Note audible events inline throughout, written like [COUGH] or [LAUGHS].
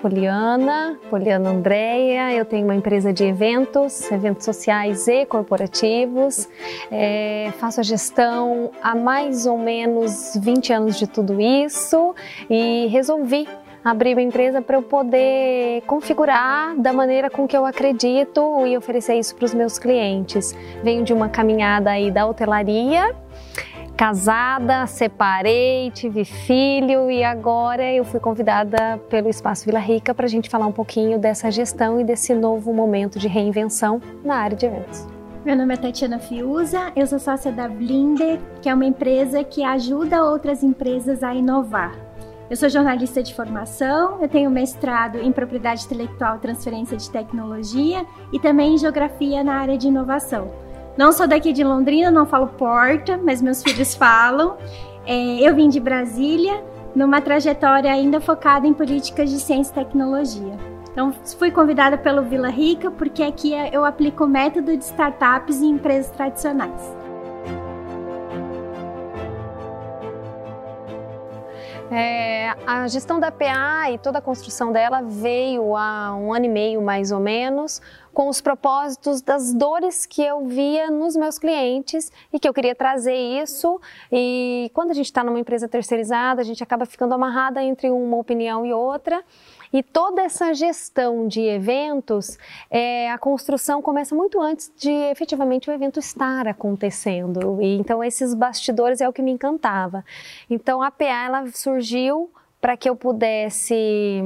Poliana, Poliana Andréia. Eu tenho uma empresa de eventos, eventos sociais e corporativos. É, faço a gestão há mais ou menos 20 anos de tudo isso e resolvi abrir uma empresa para eu poder configurar da maneira com que eu acredito e oferecer isso para os meus clientes. Venho de uma caminhada aí da hotelaria casada, separei, tive filho e agora eu fui convidada pelo Espaço Vila Rica para a gente falar um pouquinho dessa gestão e desse novo momento de reinvenção na área de eventos. Meu nome é Tatiana Fiuza, eu sou sócia da Blinder, que é uma empresa que ajuda outras empresas a inovar. Eu sou jornalista de formação, eu tenho mestrado em propriedade intelectual transferência de tecnologia e também em geografia na área de inovação. Não sou daqui de Londrina, não falo porta, mas meus filhos falam. É, eu vim de Brasília, numa trajetória ainda focada em políticas de ciência e tecnologia. Então, fui convidada pelo Vila Rica porque aqui eu aplico o método de startups em empresas tradicionais. É, a gestão da PA e toda a construção dela veio há um ano e meio mais ou menos, com os propósitos das dores que eu via nos meus clientes e que eu queria trazer isso. E quando a gente está numa empresa terceirizada, a gente acaba ficando amarrada entre uma opinião e outra. E toda essa gestão de eventos, é, a construção começa muito antes de efetivamente o evento estar acontecendo. E, então, esses bastidores é o que me encantava. Então, a PA ela surgiu para que eu pudesse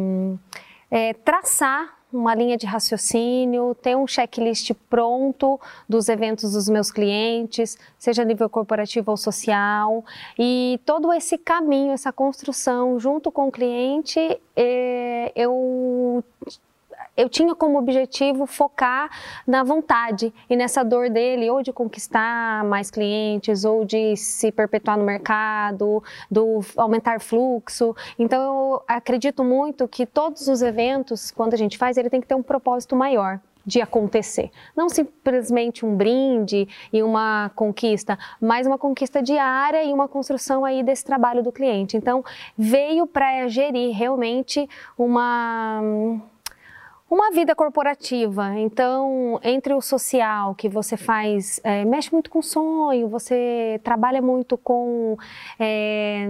é, traçar uma linha de raciocínio, ter um checklist pronto dos eventos dos meus clientes, seja a nível corporativo ou social, e todo esse caminho, essa construção junto com o cliente, é, eu eu tinha como objetivo focar na vontade e nessa dor dele, ou de conquistar mais clientes, ou de se perpetuar no mercado, do aumentar fluxo. Então, eu acredito muito que todos os eventos, quando a gente faz, ele tem que ter um propósito maior de acontecer. Não simplesmente um brinde e uma conquista, mas uma conquista diária e uma construção aí desse trabalho do cliente. Então, veio para gerir realmente uma uma vida corporativa, então, entre o social, que você faz, é, mexe muito com sonho, você trabalha muito com é,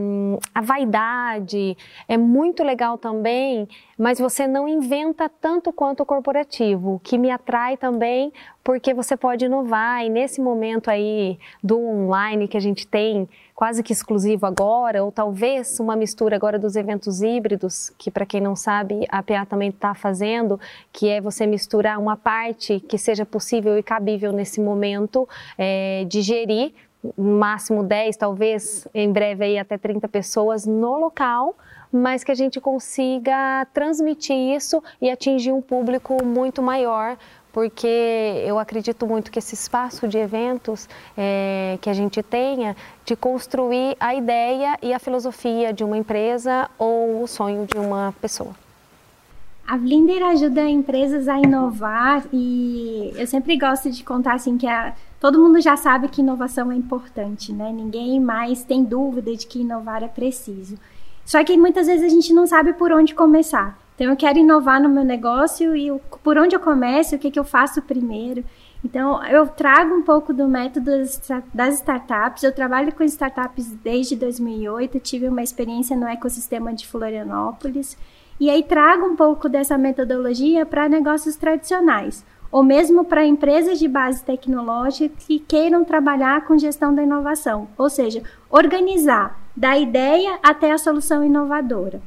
a vaidade, é muito legal também, mas você não inventa tanto quanto o corporativo, que me atrai também porque você pode inovar e nesse momento aí do online que a gente tem quase que exclusivo agora, ou talvez uma mistura agora dos eventos híbridos, que para quem não sabe a PA também está fazendo, que é você misturar uma parte que seja possível e cabível nesse momento é, de máximo 10, talvez em breve aí até 30 pessoas no local, mas que a gente consiga transmitir isso e atingir um público muito maior porque eu acredito muito que esse espaço de eventos é, que a gente tenha, de construir a ideia e a filosofia de uma empresa ou o sonho de uma pessoa. A Blinder ajuda empresas a inovar e eu sempre gosto de contar assim que a, todo mundo já sabe que inovação é importante, né? Ninguém mais tem dúvida de que inovar é preciso. Só que muitas vezes a gente não sabe por onde começar. Então, eu quero inovar no meu negócio e por onde eu começo, o que, que eu faço primeiro. Então, eu trago um pouco do método das startups. Eu trabalho com startups desde 2008, tive uma experiência no ecossistema de Florianópolis. E aí trago um pouco dessa metodologia para negócios tradicionais, ou mesmo para empresas de base tecnológica que queiram trabalhar com gestão da inovação, ou seja, organizar da ideia até a solução inovadora.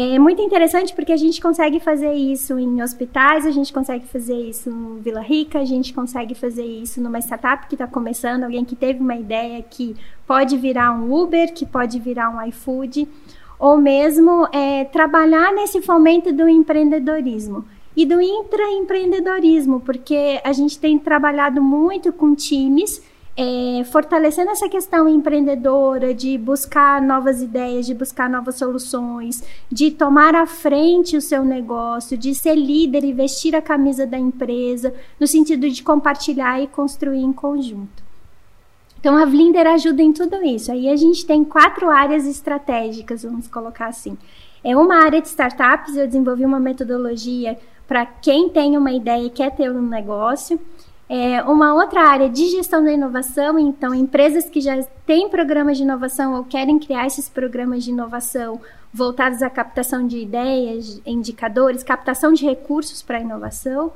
É muito interessante porque a gente consegue fazer isso em hospitais, a gente consegue fazer isso no Vila Rica, a gente consegue fazer isso numa startup que está começando, alguém que teve uma ideia que pode virar um Uber, que pode virar um iFood, ou mesmo é, trabalhar nesse fomento do empreendedorismo. E do intraempreendedorismo, porque a gente tem trabalhado muito com times é, fortalecendo essa questão empreendedora, de buscar novas ideias, de buscar novas soluções, de tomar à frente o seu negócio, de ser líder e vestir a camisa da empresa, no sentido de compartilhar e construir em conjunto. Então, a Vlinder ajuda em tudo isso. Aí a gente tem quatro áreas estratégicas, vamos colocar assim. É uma área de startups, eu desenvolvi uma metodologia para quem tem uma ideia e quer ter um negócio. É uma outra área de gestão da inovação, então empresas que já têm programas de inovação ou querem criar esses programas de inovação voltados à captação de ideias, indicadores, captação de recursos para a inovação.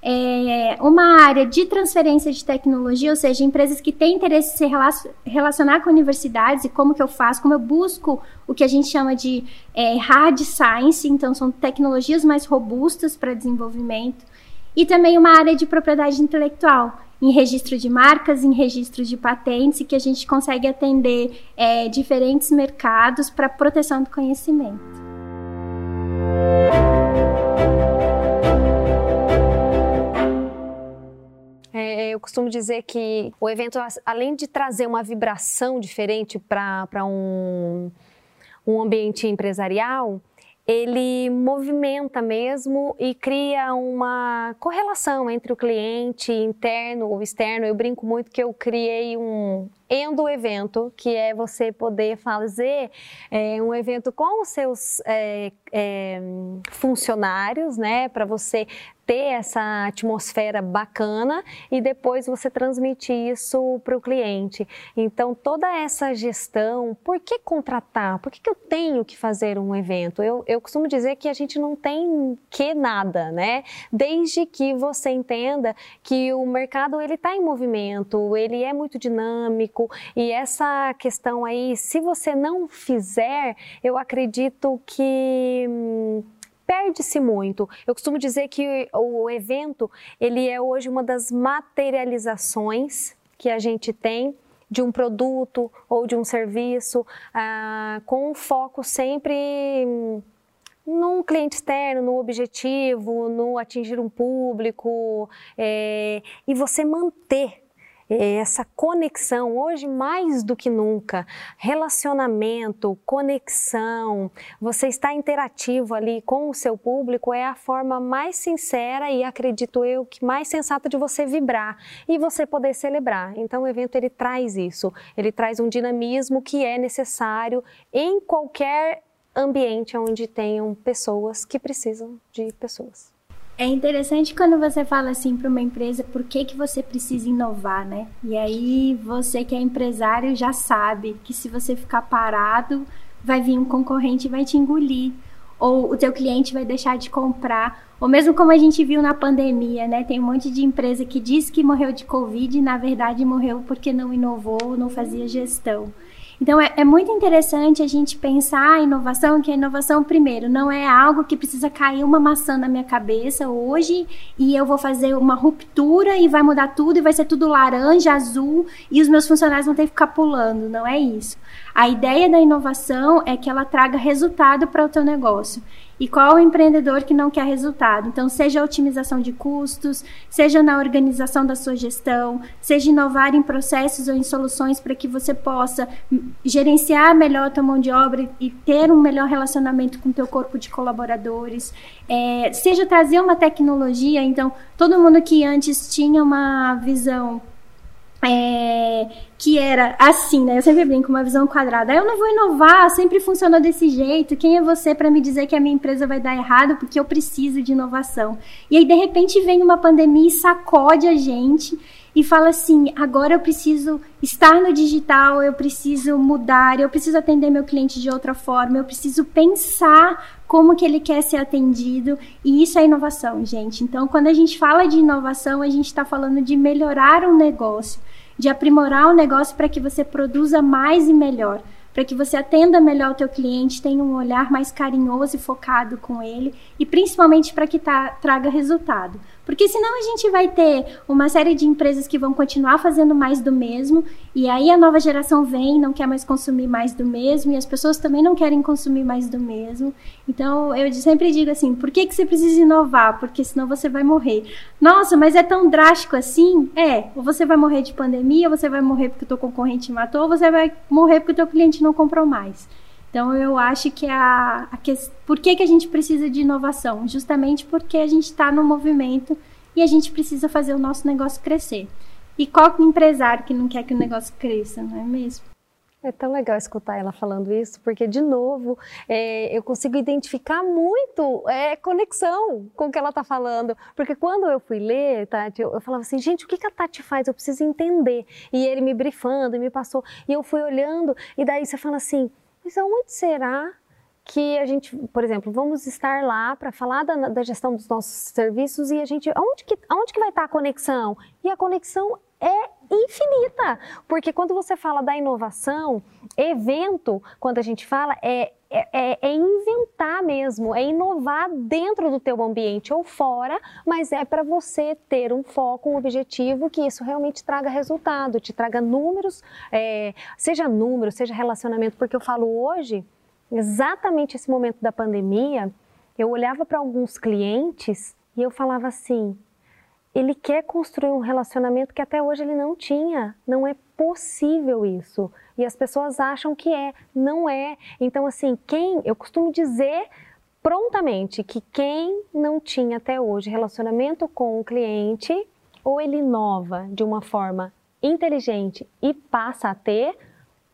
É, uma área de transferência de tecnologia, ou seja, empresas que têm interesse em se relacionar com universidades e como que eu faço, como eu busco o que a gente chama de é, hard science, então são tecnologias mais robustas para desenvolvimento, e também uma área de propriedade intelectual, em registro de marcas, em registro de patentes, e que a gente consegue atender é, diferentes mercados para proteção do conhecimento. É, eu costumo dizer que o evento, além de trazer uma vibração diferente para um, um ambiente empresarial, ele movimenta mesmo e cria uma correlação entre o cliente interno ou externo. Eu brinco muito que eu criei um endo evento, que é você poder fazer é, um evento com os seus é, é, funcionários, né, para você ter essa atmosfera bacana e depois você transmitir isso para o cliente. Então, toda essa gestão, por que contratar? Por que, que eu tenho que fazer um evento? Eu, eu costumo dizer que a gente não tem que nada, né? Desde que você entenda que o mercado ele está em movimento, ele é muito dinâmico e essa questão aí, se você não fizer, eu acredito que hum, perde-se muito. Eu costumo dizer que o evento, ele é hoje uma das materializações que a gente tem de um produto ou de um serviço, ah, com foco sempre num cliente externo, no objetivo, no atingir um público, é, e você manter essa conexão, hoje mais do que nunca, relacionamento, conexão, você está interativo ali com o seu público é a forma mais sincera e acredito eu que mais sensata de você vibrar e você poder celebrar. Então o evento ele traz isso, ele traz um dinamismo que é necessário em qualquer ambiente onde tenham pessoas que precisam de pessoas. É interessante quando você fala assim para uma empresa por que, que você precisa inovar, né? E aí você que é empresário já sabe que se você ficar parado, vai vir um concorrente e vai te engolir. Ou o teu cliente vai deixar de comprar. Ou mesmo como a gente viu na pandemia, né? Tem um monte de empresa que diz que morreu de Covid e na verdade morreu porque não inovou, não fazia gestão. Então, é, é, muito interessante a gente pensar a inovação, que a inovação, primeiro, não é algo que precisa cair uma maçã na minha cabeça hoje e eu vou fazer uma ruptura e vai mudar tudo e vai ser tudo laranja, azul e os meus funcionários vão ter que ficar pulando. Não é isso. A ideia da inovação é que ela traga resultado para o teu negócio. E qual o empreendedor que não quer resultado? Então, seja a otimização de custos, seja na organização da sua gestão, seja inovar em processos ou em soluções para que você possa gerenciar melhor a tua mão de obra e ter um melhor relacionamento com o teu corpo de colaboradores, é, seja trazer uma tecnologia. Então, todo mundo que antes tinha uma visão é, que era assim, né? Eu sempre brinco, uma visão quadrada. Eu não vou inovar, sempre funcionou desse jeito. Quem é você para me dizer que a minha empresa vai dar errado porque eu preciso de inovação? E aí, de repente, vem uma pandemia e sacode a gente e fala assim: agora eu preciso estar no digital, eu preciso mudar, eu preciso atender meu cliente de outra forma, eu preciso pensar como que ele quer ser atendido e isso é inovação, gente. Então, quando a gente fala de inovação, a gente está falando de melhorar um negócio, de aprimorar o negócio para que você produza mais e melhor para que você atenda melhor o teu cliente, tenha um olhar mais carinhoso e focado com ele e principalmente para que tá, traga resultado. Porque senão a gente vai ter uma série de empresas que vão continuar fazendo mais do mesmo, e aí a nova geração vem, não quer mais consumir mais do mesmo, e as pessoas também não querem consumir mais do mesmo. Então eu sempre digo assim: por que, que você precisa inovar? Porque senão você vai morrer. Nossa, mas é tão drástico assim? É, ou você vai morrer de pandemia, ou você vai morrer porque o teu concorrente matou, ou você vai morrer porque o teu cliente não comprou mais. Então eu acho que a, a que, por que, que a gente precisa de inovação? Justamente porque a gente está no movimento e a gente precisa fazer o nosso negócio crescer. E qual empresário que não quer que o negócio cresça, não é mesmo? É tão legal escutar ela falando isso, porque, de novo, é, eu consigo identificar muito é, conexão com o que ela está falando. Porque quando eu fui ler, Tati, eu, eu, falava assim, gente, o que, que a Tati faz? Eu preciso entender. E ele me brifando, e me passou. E eu fui olhando, e daí você fala assim, mas aonde será que a gente, por exemplo, vamos estar lá para falar da, da, gestão dos nossos serviços e a gente, aonde que, aonde que vai estar a conexão? E a conexão é infinita, porque quando você fala da inovação, evento, quando a gente fala, é, é, é, inventar mesmo, é inovar dentro do teu ambiente ou fora, mas é para você ter um foco, um objetivo que isso realmente traga resultado, te traga números, é, seja número, seja relacionamento, porque eu falo hoje, exatamente esse momento da pandemia, eu olhava para alguns clientes e eu falava assim, ele quer construir um relacionamento que até hoje ele não tinha. Não é possível isso. E as pessoas acham que é, não é. Então, assim, quem, eu costumo dizer prontamente que quem não tinha até hoje relacionamento com o cliente, ou ele inova de uma forma inteligente e passa a ter,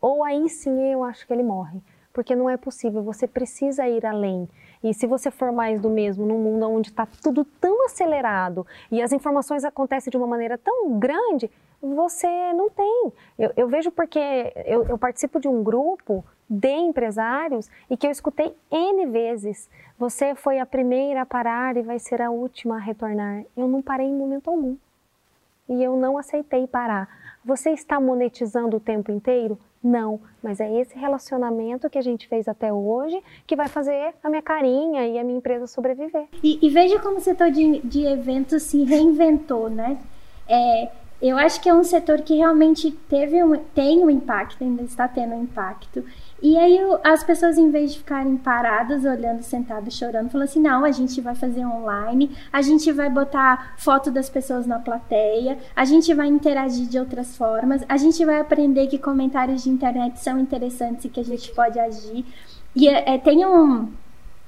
ou aí sim eu acho que ele morre. Porque não é possível, você precisa ir além. E se você for mais do mesmo num mundo onde está tudo tão acelerado e as informações acontecem de uma maneira tão grande, você não tem. Eu, eu vejo porque eu, eu, participo de um grupo de empresários e que eu escutei N vezes. Você foi a primeira a parar e vai ser a última a retornar. Eu não parei em momento algum. E eu não aceitei parar. Você está monetizando o tempo inteiro? Não, mas é esse relacionamento que a gente fez até hoje que vai fazer a minha carinha e a minha empresa sobreviver. E, e veja como o setor de, de eventos se reinventou, né? É, eu acho que é um setor que realmente teve um, tem um impacto, ainda está tendo um impacto. E aí as pessoas, em vez de ficarem paradas, olhando, sentadas, chorando, falam assim: não, a gente vai fazer online, a gente vai botar foto das pessoas na plateia, a gente vai interagir de outras formas, a gente vai aprender que comentários de internet são interessantes e que a gente pode agir. E é, é, tem um,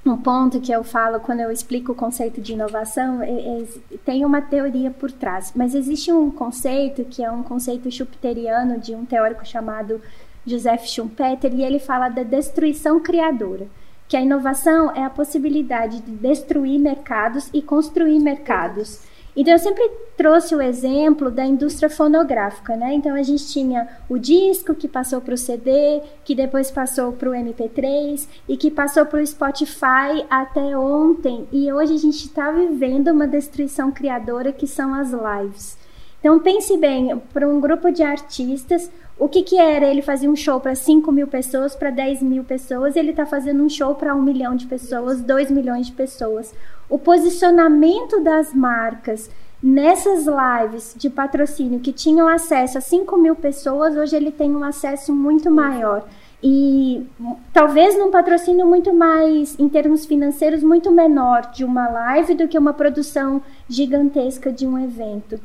um ponto que eu falo quando eu explico o conceito de inovação, é, é, tem uma teoria por trás, mas existe um conceito que é um conceito schumpeteriano de um teórico chamado Joseph Schumpeter, e ele fala da destruição criadora, que a inovação é a possibilidade de destruir mercados e construir mercados. Então eu sempre trouxe o exemplo da indústria fonográfica, né? Então a gente tinha o disco que passou para o CD, que depois passou para o MP3 e que passou para o Spotify até ontem. E hoje a gente está vivendo uma destruição criadora que são as lives. Então pense bem, para um grupo de artistas, o que, que era? Ele fazia um show para 5 mil pessoas, para 10 mil pessoas, ele está fazendo um show para um milhão de pessoas, 2 milhões de pessoas. O posicionamento das marcas nessas lives de patrocínio que tinham acesso a 5 mil pessoas, hoje ele tem um acesso muito maior. E talvez num patrocínio muito mais, em termos financeiros, muito menor de uma live do que uma produção gigantesca de um evento.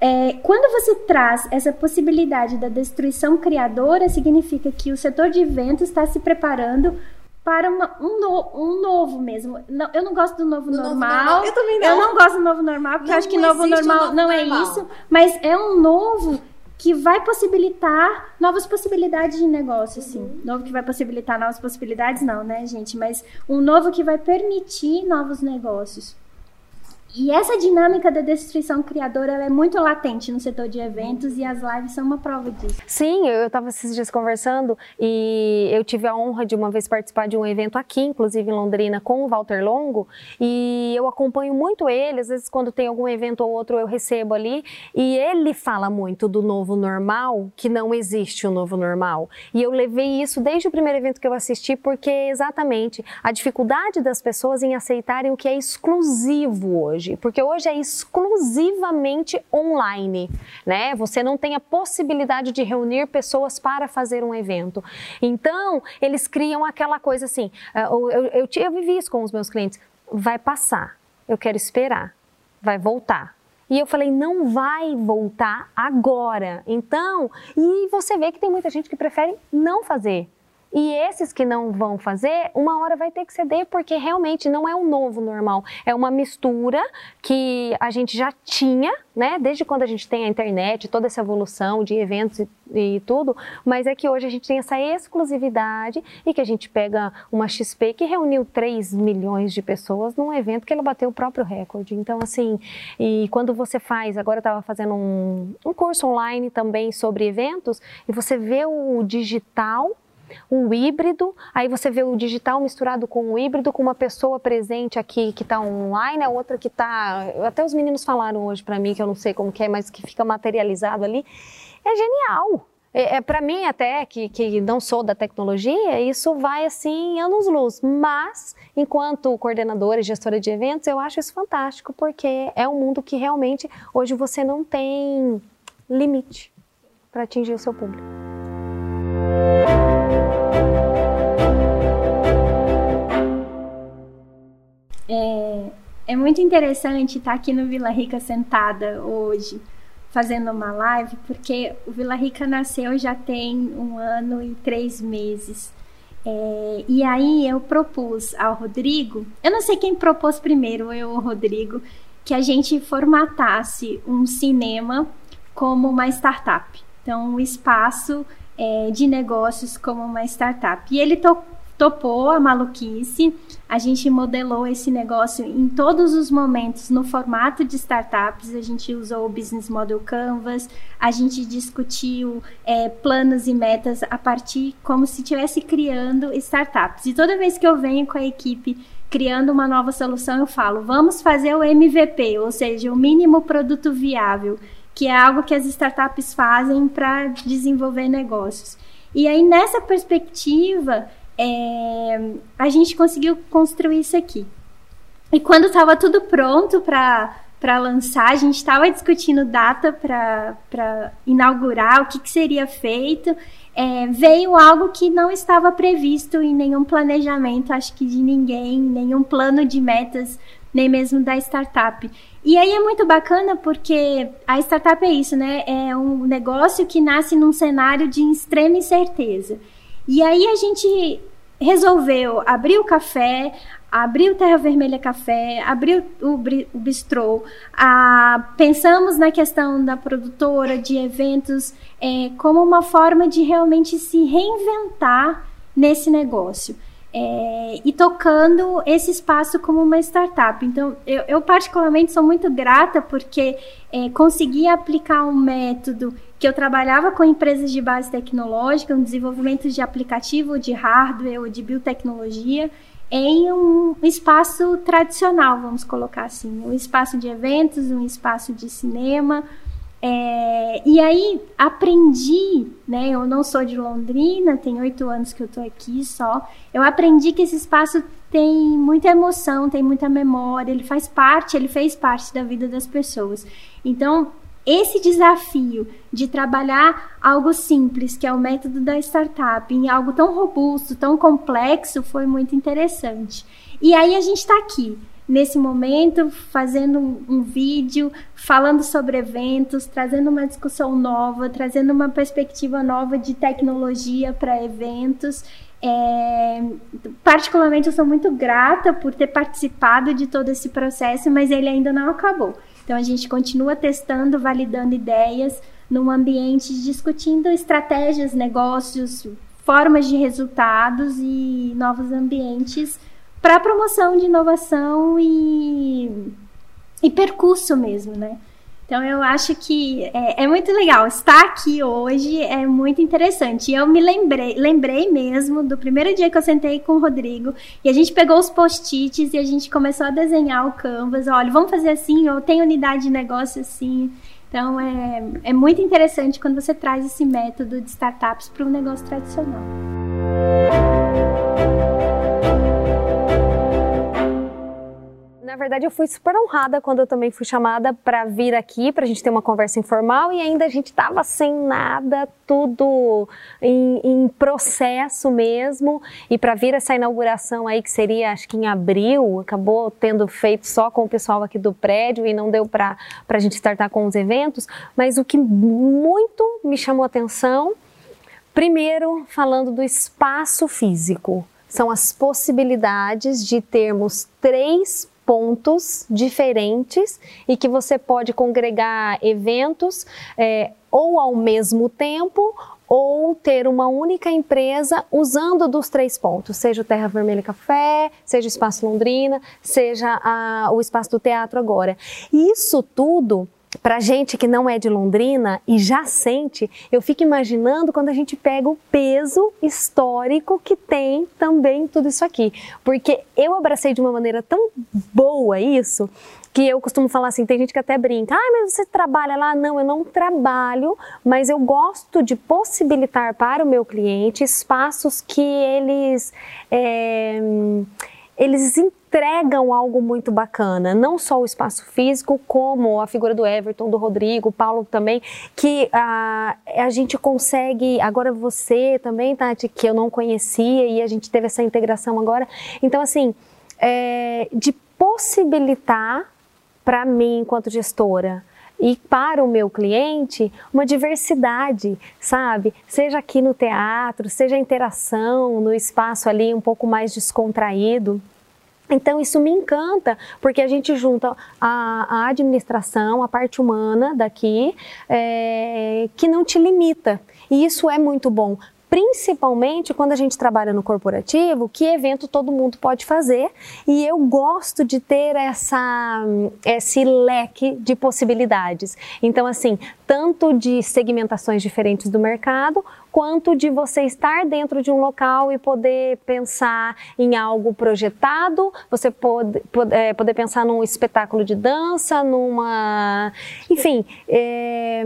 É, quando você traz essa possibilidade da destruição criadora, significa que o setor de eventos está se preparando para uma, um, no, um novo mesmo. Não, eu não gosto do novo, do normal. novo normal. Eu também não. Eu não gosto do novo normal, porque não acho que novo normal novo não é normal. é isso. Mas é um novo que vai possibilitar novas possibilidades de negócio, assim. Uhum. Novo que vai possibilitar novas possibilidades, não, né, gente? Mas um novo que vai permitir novos negócios. E essa dinâmica da destruição criadora é muito latente no setor de eventos e as lives são uma prova disso. Sim, eu estava esses dias conversando e eu tive a honra de uma vez participar de um evento aqui, inclusive em Londrina, com o Walter Longo e eu acompanho muito ele, às vezes quando tem algum evento ou outro eu recebo ali e ele fala muito do novo normal, que não existe o novo normal. E eu levei isso desde o primeiro evento que eu assisti porque exatamente a dificuldade das pessoas em aceitarem o que é exclusivo hoje hoje, porque hoje é exclusivamente online, né? Você não tem a possibilidade de reunir pessoas para fazer um evento. Então, eles criam aquela coisa assim, ah, eu, eu, eu, eu vivi isso com os meus clientes, vai passar, eu quero esperar, vai voltar. E eu falei, não vai voltar agora. Então, e você vê que tem muita gente que prefere não fazer E esses que não vão fazer, uma hora vai ter que ceder, porque realmente não é um novo normal. É uma mistura que a gente já tinha, né? Desde quando a gente tem a internet, toda essa evolução de eventos e, e tudo, mas é que hoje a gente tem essa exclusividade e que a gente pega uma XP que reuniu 3 milhões de pessoas num evento que ela bateu o próprio recorde. Então, assim, e quando você faz, agora eu estava fazendo um, um curso online também sobre eventos, e você vê o digital um híbrido, aí você vê o digital misturado com o híbrido, com uma pessoa presente aqui que está online, a outra que está. Até os meninos falaram hoje para mim, que eu não sei como que é, mas que fica materializado ali. É genial. É, é para mim até que, que não sou da tecnologia, isso vai assim anos luz. Mas enquanto coordenadora e gestora de eventos, eu acho isso fantástico porque é um mundo que realmente hoje você não tem limite para atingir o seu público. É, é muito interessante estar aqui no Vila Rica sentada hoje, fazendo uma live, porque o Vila Rica nasceu já tem um ano e três meses. É, e aí eu propus ao Rodrigo, eu não sei quem propôs primeiro, eu ou o Rodrigo, que a gente formatasse um cinema como uma startup. Então, um espaço é, de negócios como uma startup. E ele to topou a maluquice, a gente modelou esse negócio em todos os momentos no formato de startups, a gente usou o Business Model Canvas, a gente discutiu é, planos e metas a partir como se estivesse criando startups. E toda vez que eu venho com a equipe criando uma nova solução, eu falo, vamos fazer o MVP, ou seja, o mínimo produto viável que é algo que as startups fazem para desenvolver negócios. E aí, nessa perspectiva, é, a gente conseguiu construir isso aqui. E quando estava tudo pronto para lançar, a gente estava discutindo data para inaugurar, o que, que seria feito. É, veio algo que não estava previsto em nenhum planejamento, acho que de ninguém, nenhum plano de metas, nem mesmo da startup. E aí é muito bacana porque a startup é isso, né? É um negócio que nasce num cenário de extrema incerteza. E aí a gente resolveu abrir o café, abrir o Terra Vermelha Café, abrir o, o bistrô, a, pensamos na questão da produtora, de eventos, é, como uma forma de realmente se reinventar nesse negócio é, e tocando esse espaço como uma startup. Então, eu, eu particularmente sou muito grata porque é, consegui aplicar um método que eu trabalhava com empresas de base tecnológica, um desenvolvimento de aplicativo, de hardware ou de biotecnologia, em um espaço tradicional, vamos colocar assim, um espaço de eventos, um espaço de cinema, é, e aí aprendi, né? Eu não sou de Londrina, tem oito anos que eu tô aqui só. Eu aprendi que esse espaço tem muita emoção, tem muita memória, ele faz parte, ele fez parte da vida das pessoas. Então, esse desafio de trabalhar algo simples, que é o método da startup, em algo tão robusto, tão complexo, foi muito interessante. E aí a gente está aqui nesse momento, fazendo um, vídeo, falando sobre eventos, trazendo uma discussão nova, trazendo uma perspectiva nova de tecnologia para eventos. É, particularmente, eu sou muito grata por ter participado de todo esse processo, mas ele ainda não acabou. Então, a gente continua testando, validando ideias num ambiente discutindo estratégias, negócios, formas de resultados e novos ambientes para promoção de inovação e, e percurso mesmo, né? Então eu acho que é, é, muito legal estar aqui hoje, é muito interessante. E eu me lembrei, lembrei mesmo do primeiro dia que eu sentei com o Rodrigo e a gente pegou os post-its e a gente começou a desenhar o canvas. Olha, vamos fazer assim, eu tenho unidade de negócio assim. Então é, é muito interessante quando você traz esse método de startups para um negócio tradicional. Na verdade, eu fui super honrada quando eu também fui chamada para vir aqui, para a gente ter uma conversa informal e ainda a gente estava sem nada, tudo em, em processo mesmo. E para vir essa inauguração aí, que seria acho que em abril, acabou tendo feito só com o pessoal aqui do prédio e não deu para a gente startar com os eventos. Mas o que muito me chamou atenção Primeiro, falando do espaço físico, são as possibilidades de termos três pontos diferentes e que você pode congregar eventos é, ou ao mesmo tempo ou ter uma única empresa usando dos três pontos, seja o Terra Vermelha Café, seja o Espaço Londrina, seja a, o Espaço do Teatro agora. Isso tudo para gente que não é de Londrina e já sente, eu fico imaginando quando a gente pega o peso histórico que tem também tudo isso aqui. Porque eu abracei de uma maneira tão boa isso, que eu costumo falar assim, tem gente que até brinca, ah, mas você trabalha lá? Não, eu não trabalho, mas eu gosto de possibilitar para o meu cliente espaços que eles... É, eles entregam algo muito bacana, não só o espaço físico, como a figura do Everton, do Rodrigo, Paulo também, que a, a gente consegue, agora você também, Tati, que eu não conhecia e a gente teve essa integração agora. Então, assim, é, de possibilitar para mim, enquanto gestora, e para o meu cliente uma diversidade, sabe? Seja aqui no teatro, seja a interação no espaço ali um pouco mais descontraído. Então isso me encanta, porque a gente junta a, a administração, a parte humana daqui, é, que não te limita. E isso é muito bom principalmente quando a gente trabalha no corporativo, que evento todo mundo pode fazer, e eu gosto de ter essa, esse leque de possibilidades. Então, assim, tanto de segmentações diferentes do mercado, quanto de você estar dentro de um local e poder pensar em algo projetado, você pode, pode é, poder pensar num espetáculo de dança, numa, enfim, é,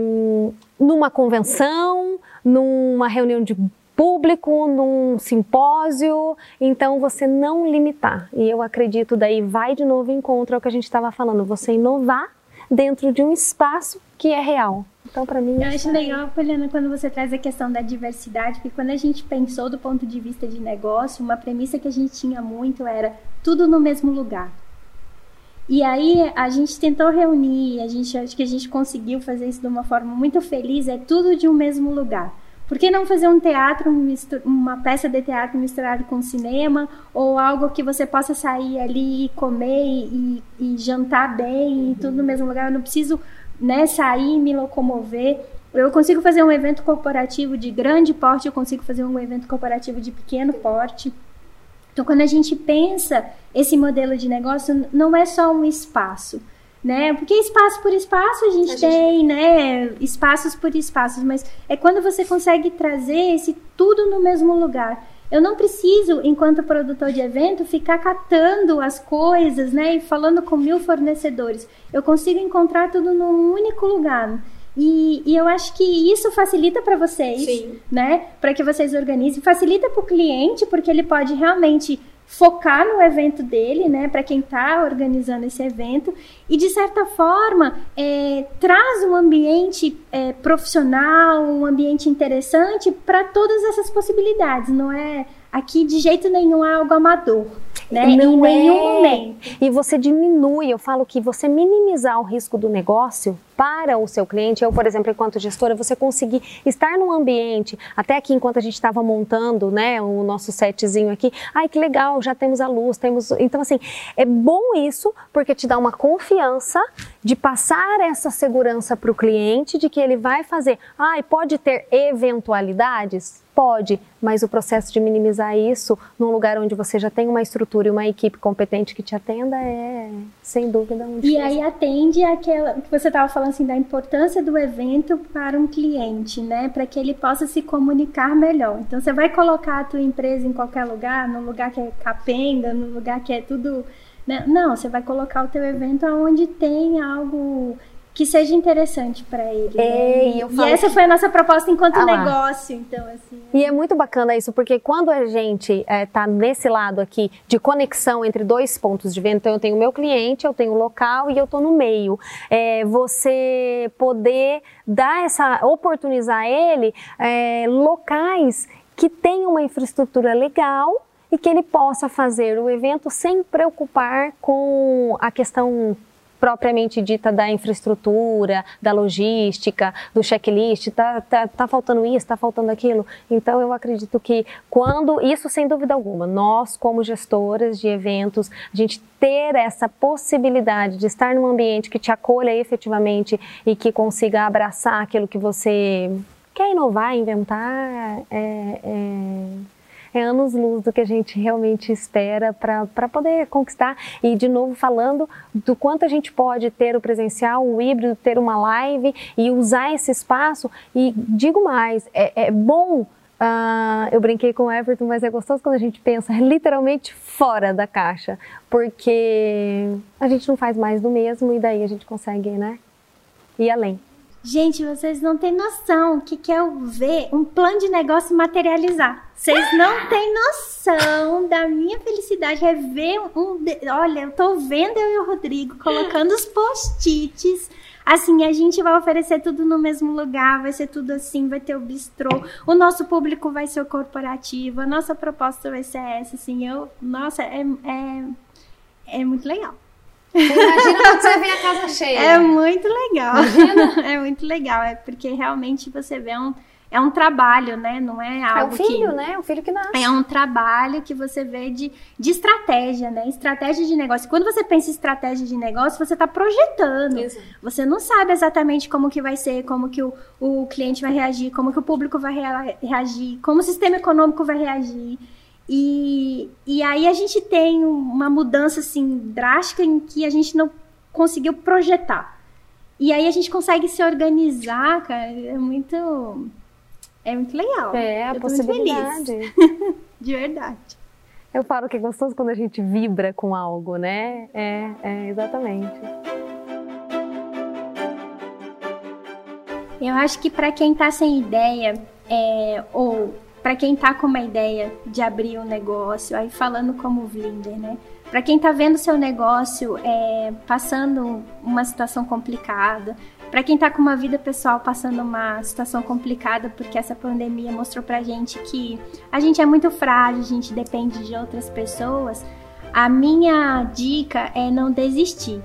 numa convenção, numa reunião de público, num simpósio, então você não limitar. E eu acredito daí vai de novo em contra o que a gente estava falando, você inovar dentro de um espaço que é real. Então, para mim. Eu acho legal, Poliana, quando você traz a questão da diversidade, porque quando a gente pensou do ponto de vista de negócio, uma premissa que a gente tinha muito era tudo no mesmo lugar. E aí a gente tentou reunir, a gente acho que a gente conseguiu fazer isso de uma forma muito feliz, é tudo de um mesmo lugar. Por que não fazer um teatro, uma peça de teatro misturado com cinema, ou algo que você possa sair ali e comer e, e jantar bem e tudo no mesmo lugar? Eu não preciso né, sair e me locomover. Eu consigo fazer um evento corporativo de grande porte, eu consigo fazer um evento corporativo de pequeno porte. Então, quando a gente pensa esse modelo de negócio, não é só um espaço, né? Porque espaço por espaço a gente, a gente tem, né? Espaços por espaços, mas é quando você consegue trazer esse tudo no mesmo lugar. Eu não preciso, enquanto produtor de evento, ficar catando as coisas, né? E falando com mil fornecedores. Eu consigo encontrar tudo num único lugar. E, e, eu acho que isso facilita para vocês, Sim. né? Para que vocês organizem. Facilita para o cliente, porque ele pode realmente focar no evento dele, né? Para quem está organizando esse evento. E, de certa forma, é, traz um ambiente é, profissional, um ambiente interessante para todas essas possibilidades. Não é aqui de jeito nenhum é algo amador né? Não em nenhum é. momento. E você diminui, eu falo que você minimizar o risco do negócio para o seu cliente, eu, por exemplo, enquanto gestora, você conseguir estar num ambiente, até aqui enquanto a gente estava montando, né, o nosso setzinho aqui, ai que legal, já temos a luz, temos, então assim, é bom isso porque te dá uma confiança de passar essa segurança para o cliente de que ele vai fazer, ai, pode ter eventualidades, Pode, mas o processo de minimizar isso num lugar onde você já tem uma estrutura e uma equipe competente que te atenda é, sem dúvida, um E aí atende aquela que você estava falando assim da importância do evento para um cliente, né, para que ele possa se comunicar melhor. Então você vai colocar a tua empresa em qualquer lugar, no lugar que é capenga, no lugar que é tudo, né? não, você vai colocar o teu evento aonde tem algo que seja interessante para ele. É, né? e, e essa que... foi a nossa proposta enquanto ah, negócio, então assim. E é muito bacana isso, porque quando a gente está é, nesse lado aqui de conexão entre dois pontos de venda, então eu tenho o meu cliente, eu tenho o local e eu estou no meio. É, você poder dar essa, oportunizar ele é, locais que tenham uma infraestrutura legal e que ele possa fazer o evento sem preocupar com a questão propriamente dita da infraestrutura, da logística, do checklist, tá, tá, tá faltando isso, tá faltando aquilo. Então eu acredito que quando, isso sem dúvida alguma, nós como gestoras de eventos, a gente ter essa possibilidade de estar num ambiente que te acolha efetivamente e que consiga abraçar aquilo que você quer inovar, inventar, é, é é anos-luz do que a gente realmente espera para poder conquistar. E, de novo, falando do quanto a gente pode ter o presencial, o híbrido, ter uma live e usar esse espaço. E digo mais, é, é bom. Uh, eu brinquei com o Everton, mas é gostoso quando a gente pensa [LAUGHS] literalmente fora da caixa, porque a gente não faz mais do mesmo e daí a gente consegue, né, ir além. Gente, vocês não têm noção o que, que é ver um plano de negócio materializar. Vocês não têm noção da minha felicidade. É ver um. Olha, eu tô vendo eu e o Rodrigo colocando os post-its. Assim, a gente vai oferecer tudo no mesmo lugar, vai ser tudo assim, vai ter o bistrô, o nosso público vai ser o corporativo, a nossa proposta vai ser essa, assim, eu, nossa, é, é, é muito legal. Imagina quando você vê a casa cheia. É muito legal. Imagina? [LAUGHS] É muito legal. É porque realmente você vê um. É um trabalho, né? Não é algo. É um filho, que, né? É um filho que nasce. É um trabalho que você vê de, de estratégia, né? Estratégia de negócio. Quando você pensa em estratégia de negócio, você está projetando. Exato. Você não sabe exatamente como que vai ser, como que o, o cliente vai reagir, como que o público vai reagir, como o sistema econômico vai reagir. E, e aí a gente tem uma mudança assim drástica em que a gente não conseguiu projetar. E aí a gente consegue se organizar, cara, é muito é muito legal. É, a possibilidade. [LAUGHS] De verdade. Eu falo que é gostoso quando a gente vibra com algo, né? É, é exatamente. Eu acho que para quem está sem ideia, é, ou para quem tá com uma ideia de abrir um negócio, aí falando como Vlinder, né? Para quem tá vendo seu negócio é, passando uma situação complicada, para quem tá com uma vida pessoal passando uma situação complicada, porque essa pandemia mostrou pra gente que a gente é muito frágil, a gente depende de outras pessoas, a minha dica é não desistir.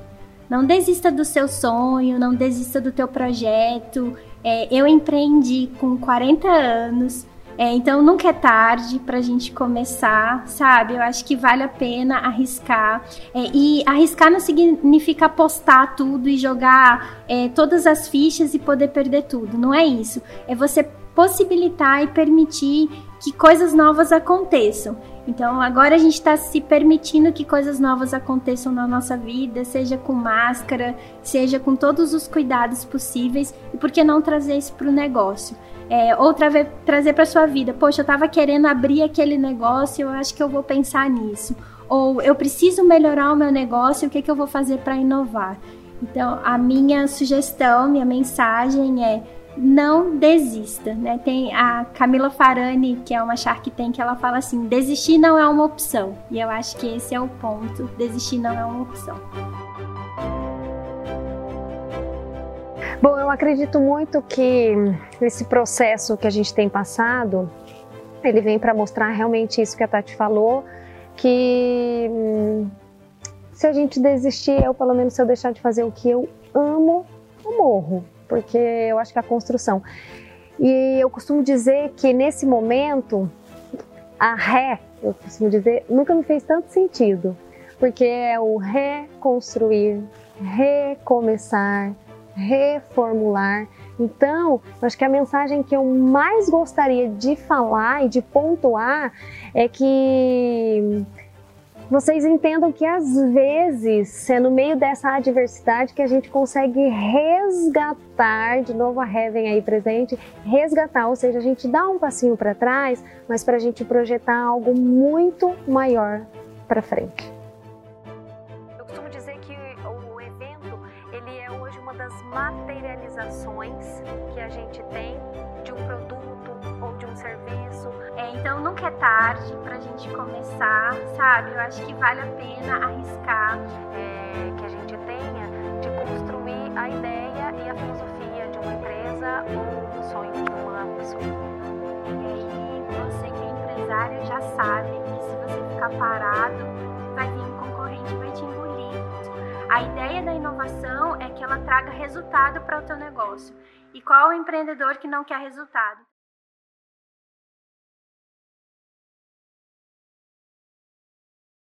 Não desista do seu sonho, não desista do teu projeto. É, eu empreendi com 40 anos, é, então nunca é tarde para a gente começar, sabe? Eu acho que vale a pena arriscar. É, e arriscar não significa apostar tudo e jogar é, todas as fichas e poder perder tudo. Não é isso. É você possibilitar e permitir que coisas novas aconteçam. Então agora a gente está se permitindo que coisas novas aconteçam na nossa vida, seja com máscara, seja com todos os cuidados possíveis, e por que não trazer isso para o negócio? É, ou tra trazer para sua vida, poxa, eu estava querendo abrir aquele negócio, eu acho que eu vou pensar nisso. Ou eu preciso melhorar o meu negócio, o que, que eu vou fazer para inovar? Então, a minha sugestão, minha mensagem é não desista, né? Tem a Camila Farani, que é uma Shark Tank, ela fala assim: desistir não é uma opção. E eu acho que esse é o ponto: desistir não é uma opção. Bom, eu acredito muito que esse processo que a gente tem passado, ele vem para mostrar realmente isso que a Tati falou, que hum, se a gente desistir, eu pelo menos se eu deixar de fazer o que eu amo, eu morro porque eu acho que é a construção. E eu costumo dizer que nesse momento, a ré, eu costumo dizer, nunca me fez tanto sentido, porque é o reconstruir, recomeçar, reformular. Então, eu acho que a mensagem que eu mais gostaria de falar e de pontuar é que vocês entendam que às vezes é no meio dessa adversidade que a gente consegue resgatar, de novo a Heaven aí presente, resgatar, ou seja, a gente dá um passinho para trás, mas para a gente projetar algo muito maior para frente. É tarde para a gente começar, sabe? Eu acho que vale a pena arriscar é, que a gente tenha de construir a ideia e a filosofia de uma empresa ou um sonho de uma pessoa. E você que é empresário já sabe que se você ficar parado, vai vir um concorrente e vai te engolir. A ideia da inovação é que ela traga resultado para o teu negócio. E qual é o empreendedor que não quer resultado?